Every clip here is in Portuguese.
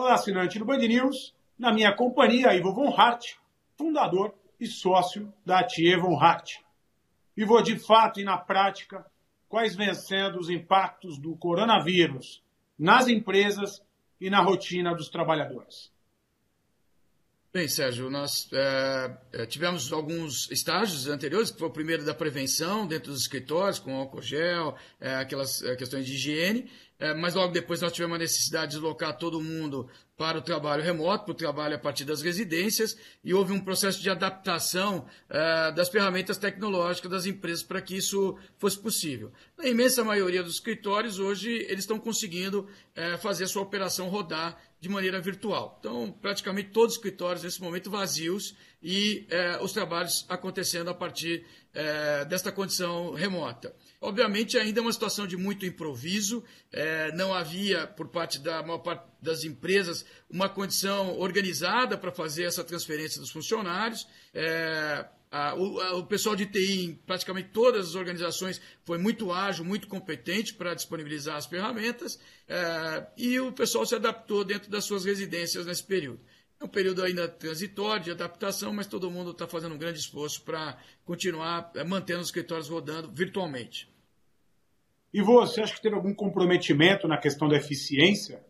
Olá, assinante do Band News. Na minha companhia, Ivo Von Hart, fundador e sócio da Thier Von Hart. Ivo, de fato e na prática, quais vêm sendo os impactos do coronavírus nas empresas e na rotina dos trabalhadores? Bem, Sérgio, nós é, tivemos alguns estágios anteriores, que foi o primeiro da prevenção dentro dos escritórios, com álcool gel, é, aquelas é, questões de higiene, é, mas logo depois nós tivemos a necessidade de deslocar todo mundo para o trabalho remoto, para o trabalho a partir das residências, e houve um processo de adaptação é, das ferramentas tecnológicas das empresas para que isso fosse possível. Na imensa maioria dos escritórios, hoje, eles estão conseguindo é, fazer a sua operação rodar de maneira virtual. Então, praticamente todos os escritórios nesse momento vazios e é, os trabalhos acontecendo a partir desta condição remota. Obviamente, ainda é uma situação de muito improviso, é, não havia, por parte da maior parte das empresas, uma condição organizada para fazer essa transferência dos funcionários. É, a, o, a, o, pessoal de TI, em praticamente todas as organizações, foi muito ágil, muito competente para disponibilizar as ferramentas, é, e o pessoal se adaptou dentro das suas residências nesse período. É um período ainda transitório de adaptação, mas todo mundo está fazendo um grande esforço para continuar eh, mantendo os escritórios rodando virtualmente. E você acha que teve algum comprometimento na questão da eficiência?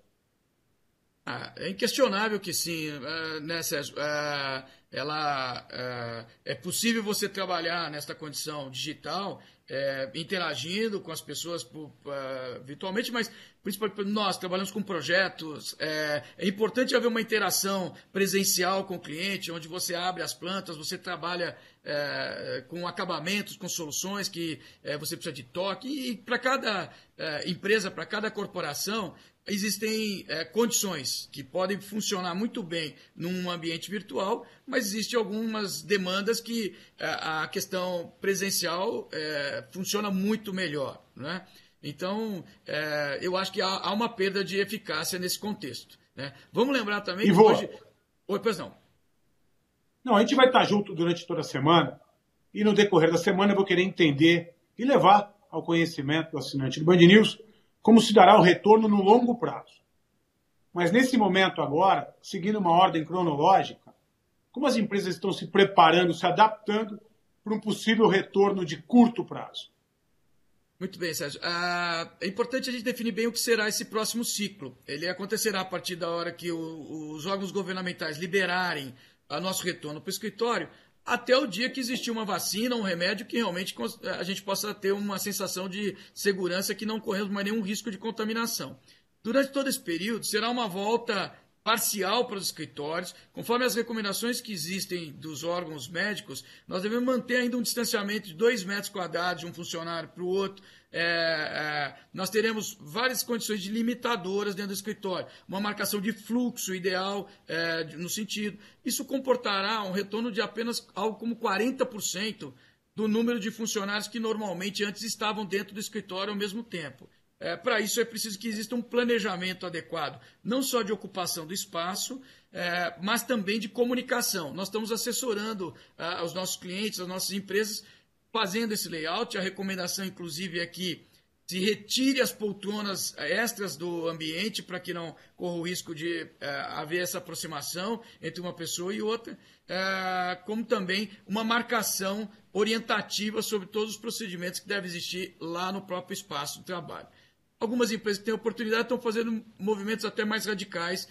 Ah, é inquestionável que sim, uh, né, Sérgio? Uh, ela, uh, é possível você trabalhar nesta condição digital interagindo com as pessoas por, virtualmente, mas principalmente nós trabalhamos com projetos. É, é, importante haver uma interação presencial com o cliente, onde você abre as plantas, você trabalha é, com acabamentos, com soluções que é, você precisa de toque. E para cada empresa, para cada corporação, existem é, condições que podem funcionar muito bem num ambiente virtual, mas existem algumas demandas que é, a questão presencial é, funciona muito melhor. Né? Então, é, eu acho que há, há, uma perda de eficácia nesse contexto. Né? Vamos lembrar também e que vou... hoje. Oi, pois não. Não, a gente vai estar junto durante toda a semana e no decorrer da semana eu vou querer entender e levar ao conhecimento do assinante do Band News como se dará o retorno no longo prazo. Mas nesse momento agora, seguindo uma ordem cronológica, como as empresas estão se preparando, se adaptando para um possível retorno de curto prazo? Muito bem, Sérgio. Ah, é importante a gente definir bem o que será esse próximo ciclo. Ele acontecerá a partir da hora que os órgãos governamentais liberarem o nosso retorno para o escritório, até o dia que existir uma vacina, um remédio que realmente a gente possa ter uma sensação de segurança que não corremos mais nenhum risco de contaminação. Durante todo esse período, será uma volta parcial para os escritórios, conforme as recomendações que existem dos órgãos médicos, nós devemos manter ainda um distanciamento de dois metros quadrados de um funcionário para o outro, é, é, nós teremos várias condições de limitadoras dentro do escritório. Uma marcação de fluxo ideal é, no sentido. Isso comportará um retorno de apenas algo como 40% do número de funcionários que normalmente antes estavam dentro do escritório ao mesmo tempo. É, Para isso é preciso que exista um planejamento adequado, não só de ocupação do espaço, é, mas também de comunicação. Nós estamos assessorando ah, os nossos clientes, as nossas empresas, fazendo esse layout. A recomendação, inclusive, é que se retire as poltronas extras do ambiente para que não corra o risco de é, haver essa aproximação entre uma pessoa e outra, é, como também uma marcação orientativa sobre todos os procedimentos que devem existir lá no próprio espaço do trabalho. Algumas empresas que têm oportunidade estão fazendo movimentos até mais radicais,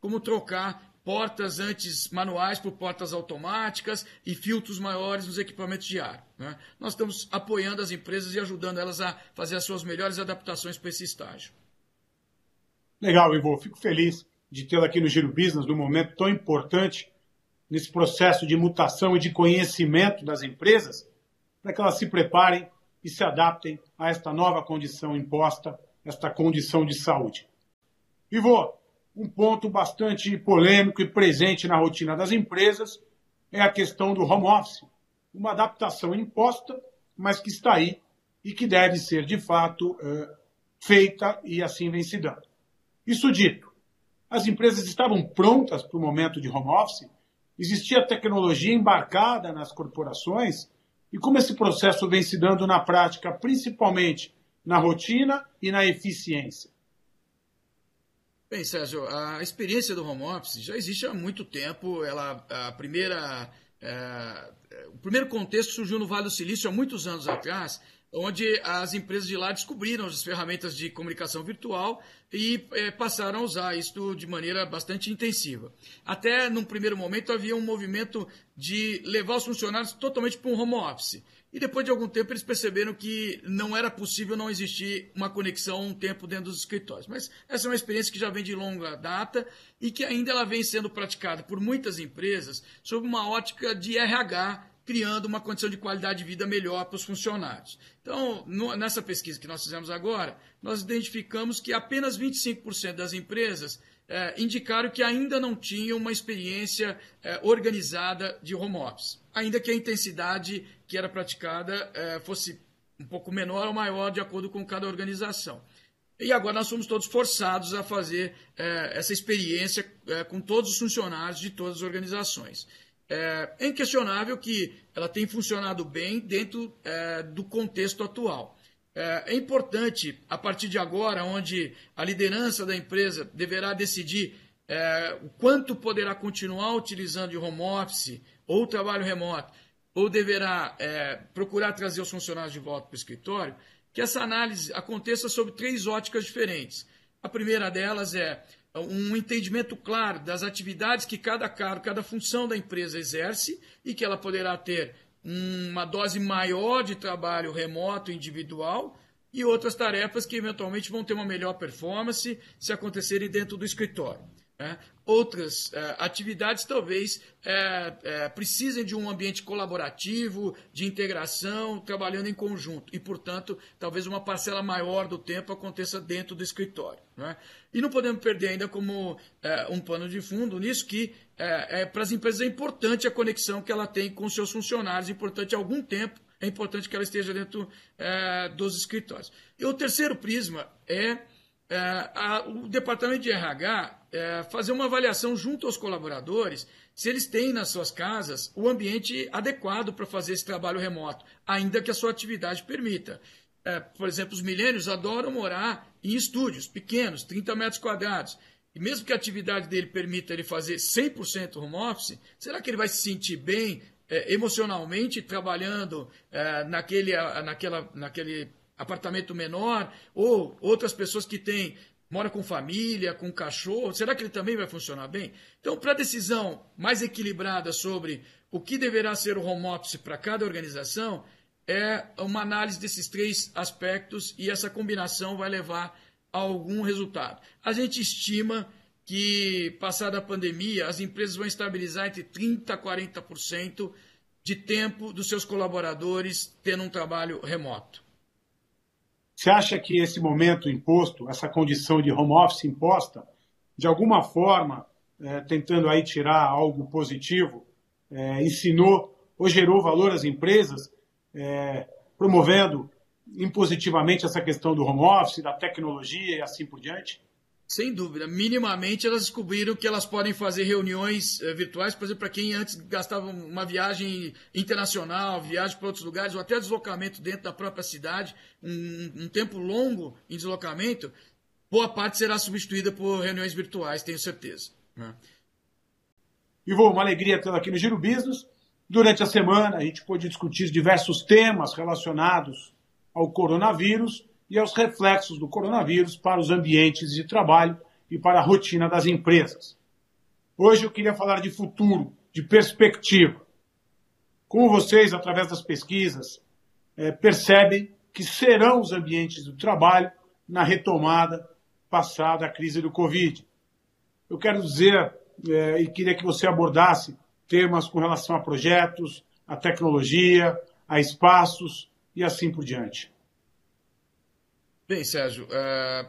como trocar portas antes manuais por portas automáticas e filtros maiores nos equipamentos de ar. Né? Nós estamos apoiando as empresas e ajudando elas a fazer as suas melhores adaptações para esse estágio. Legal, Ivo. Fico feliz de tê-lo aqui no Giro Business num momento tão importante nesse processo de mutação e de conhecimento das empresas, para que elas se preparem e se adaptem a esta nova condição imposta, esta condição de saúde. Ivo, um ponto bastante polêmico e presente na rotina das empresas é a questão do home office, uma adaptação imposta, mas que está aí e que deve ser, de fato, é, feita e assim dando. Isso dito, as empresas estavam prontas para o momento de home office, existia tecnologia embarcada nas corporações, e como esse processo vem se dando na prática, principalmente na rotina e na eficiência? Bem, Sérgio, a experiência do home office já existe há muito tempo. Ela, a primeira, é, o primeiro contexto surgiu no Vale do Silício há muitos anos atrás, onde as empresas de lá descobriram as ferramentas de comunicação virtual e é, passaram a usar isso de maneira bastante intensiva. Até num primeiro momento havia um movimento de levar os funcionários totalmente para um home office. E depois de algum tempo eles perceberam que não era possível não existir uma conexão um tempo dentro dos escritórios. Mas essa é uma experiência que já vem de longa data e que ainda ela vem sendo praticada por muitas empresas sob uma ótica de RH, criando uma condição de qualidade de vida melhor para os funcionários. Então, no, nessa pesquisa que nós fizemos agora, nós identificamos que apenas 25% das empresas é, indicaram que ainda não tinham uma experiência é, organizada de home office, ainda que a intensidade que era praticada é, fosse um pouco menor ou maior de acordo com cada organização. E agora nós somos todos forçados a fazer essa experiência com todos os funcionários de todas as organizações. É, é inquestionável que ela tem funcionado bem dentro do contexto atual. É, é importante, a partir de agora, onde a liderança da empresa deverá decidir é, o quanto poderá continuar utilizando de home office ou trabalho remoto, ou deverá é, procurar trazer os funcionários de volta para o escritório, que essa análise aconteça sob três óticas diferentes. A primeira delas é um entendimento claro das atividades que cada cargo, cada função da empresa exerce e que ela poderá ter uma dose maior de trabalho remoto individual e outras tarefas que eventualmente vão ter uma melhor performance se acontecerem dentro do escritório. Né? Outras é, atividades talvez é, é, precisem de um ambiente colaborativo, de integração, trabalhando em conjunto. E, portanto, talvez uma parcela maior do tempo aconteça dentro do escritório. Né? E não podemos perder ainda como é, um pano de fundo nisso que é, é, para as empresas é importante a conexão que ela tem com seus funcionários, é importante algum tempo, é importante que ela esteja dentro dos escritórios. E o terceiro prisma é é, a, o departamento de RH é, fazer uma avaliação junto aos colaboradores se eles têm nas suas casas o ambiente adequado para fazer esse trabalho remoto, ainda que a sua atividade permita. É, por exemplo, os milênios adoram morar em estúdios pequenos, 30 metros quadrados. E mesmo que a atividade dele permita ele fazer 100% home office, será que ele vai se sentir bem é, emocionalmente trabalhando é, naquele, naquela, naquele apartamento menor, ou outras pessoas que têm mora com família, com cachorro, será que ele também vai funcionar bem? Então, para a decisão mais equilibrada sobre o que deverá ser o home office para cada organização, é uma análise desses três aspectos e essa combinação vai levar a algum resultado. A gente estima que, passada a pandemia, as empresas vão estabilizar entre 30% a 40% de tempo dos seus colaboradores tendo um trabalho remoto. Você acha que esse momento imposto, essa condição de home office imposta, de alguma forma, é, tentando aí tirar algo positivo, é, ensinou ou gerou valor às empresas, é, promovendo impositivamente essa questão do home office, da tecnologia e assim por diante? Sem dúvida. Minimamente elas descobriram que elas podem fazer reuniões eh, virtuais, por exemplo, para quem antes gastava uma viagem internacional, viagem para outros lugares, ou até deslocamento dentro da própria cidade, um, um tempo longo em deslocamento, boa parte será substituída por reuniões virtuais, tenho certeza. Né? Ivo, uma alegria tê-lo aqui no Giro Business. Durante a semana a gente pôde discutir diversos temas relacionados ao coronavírus e aos reflexos do coronavírus para os ambientes de trabalho e para a rotina das empresas. Hoje eu queria falar de futuro, de perspectiva. Como vocês, através das pesquisas, é, percebem que serão os ambientes do trabalho na retomada passada a crise do Covid. Eu quero dizer, é, e queria que você abordasse temas com relação a projetos, a tecnologia, a espaços e assim por diante. Bem, Sérgio, é,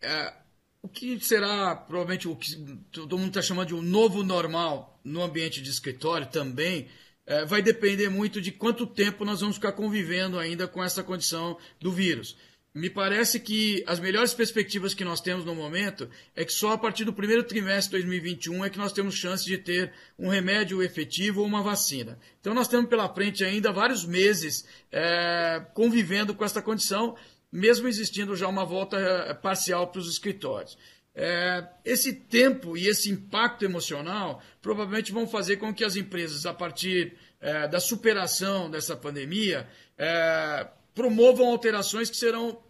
é, o que será provavelmente o que todo mundo está chamando de um novo normal no ambiente de escritório também é, vai depender muito de quanto tempo nós vamos ficar convivendo ainda com essa condição do vírus. Me parece que as melhores perspectivas que nós temos no momento é que só a partir do primeiro trimestre de 2021 é que nós temos chance de ter um remédio efetivo ou uma vacina. Então nós temos pela frente ainda vários meses é, convivendo com essa condição mesmo existindo já uma volta eh, parcial para os escritórios. É, esse tempo e esse impacto emocional provavelmente vão fazer com que as empresas, a partir é, da superação dessa pandemia, é, promovam alterações que serão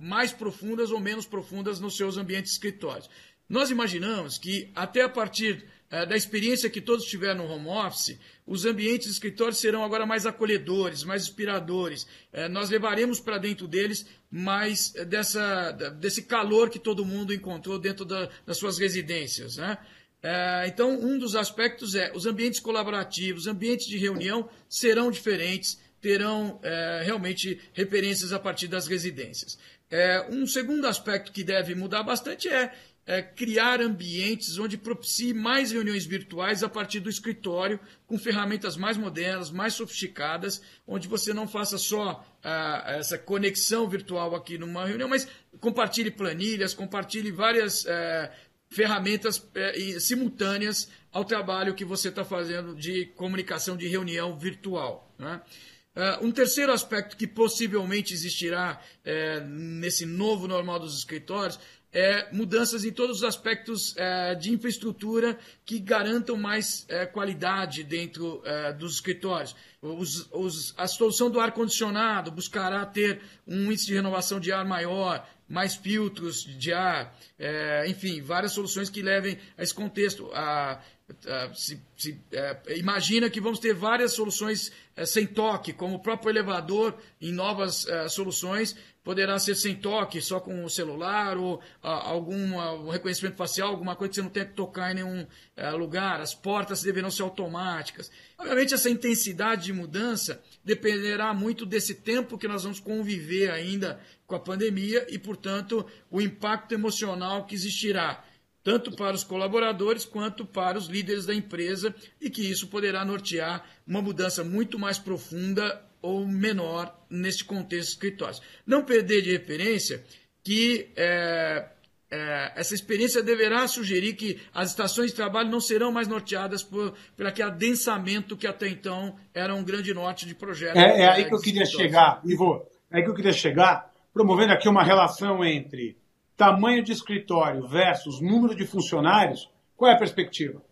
mais profundas ou menos profundas nos seus ambientes escritórios. Nós imaginamos que até a partir da experiência que todos tiveram no home office, os ambientes de escritório serão agora mais acolhedores, mais inspiradores. É, nós levaremos para dentro deles mais dessa, desse calor que todo mundo encontrou dentro da, das suas residências. Né? Então, um dos aspectos é os ambientes colaborativos, ambientes de reunião serão diferentes, terão realmente referências a partir das residências. Um segundo aspecto que deve mudar bastante é é, criar ambientes onde propicie mais reuniões virtuais a partir do escritório, com ferramentas mais modernas, mais sofisticadas, onde você não faça só ah, essa conexão virtual aqui numa reunião, mas compartilhe planilhas, compartilhe várias é, ferramentas é, simultâneas ao trabalho que você está fazendo de comunicação de reunião virtual. Né? Uh, um terceiro aspecto que possivelmente existirá é, nesse novo normal dos escritórios é, mudanças em todos os aspectos é, de infraestrutura que garantam mais é, qualidade dentro é, dos escritórios. Os, os, a solução do ar-condicionado buscará ter um índice de renovação de ar maior, mais filtros de ar, é, enfim, várias soluções que levem a esse contexto. A, se, se, é, imagina que vamos ter várias soluções sem toque, como o próprio elevador em novas soluções, poderá ser sem toque, só com o celular, ou ah, algum ah, reconhecimento facial, alguma coisa que você não tem que tocar em nenhum ah, lugar. As portas deverão ser automáticas. Obviamente, essa intensidade de mudança dependerá muito desse tempo que nós vamos conviver ainda com a pandemia e, portanto, o impacto emocional que existirá tanto para os colaboradores quanto para os líderes da empresa, e que isso poderá nortear uma mudança muito mais profunda ou menor nesse contexto de escritórios. Não perder de referência que é, é, essa experiência deverá sugerir que as estações de trabalho não serão mais norteadas por, por aquele adensamento que até então era um grande norte de projeto. É, é aí que eu queria chegar, Ivo, é aí que eu queria chegar, promovendo aqui uma relação entre tamanho de escritório versus número de funcionários. Qual é a perspectiva?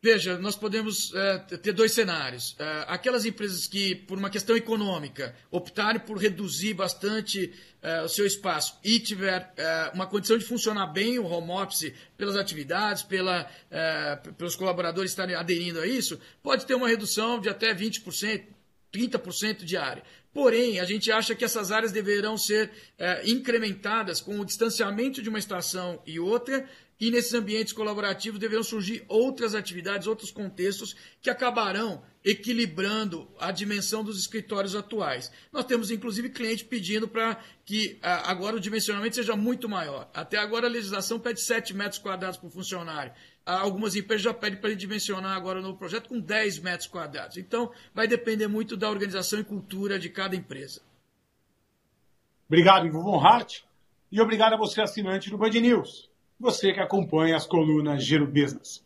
Veja, nós podemos é, ter dois cenários. É, aquelas empresas que, por uma questão econômica, optarem por reduzir bastante é, o seu espaço e tiver é, uma condição de funcionar bem o home office pelas atividades, pela, é, pelos colaboradores estarem aderindo a isso, pode ter uma redução de até 20%, 30% de área. Porém, a gente acha que essas áreas deverão ser é, incrementadas com o distanciamento de uma estação e outra, e nesses ambientes colaborativos deverão surgir outras atividades, outros contextos que acabarão equilibrando a dimensão dos escritórios atuais. Nós temos, inclusive, cliente pedindo para que agora o dimensionamento seja muito maior. Até agora a legislação pede 7 metros quadrados por funcionário. Algumas empresas já pedem para dimensionar agora no projeto com 10 metros quadrados. Então, vai depender muito da organização e cultura de cada empresa. Obrigado, Ivo Von Hart. E obrigado a você, assinante do Band News você que acompanha as colunas Giro Business.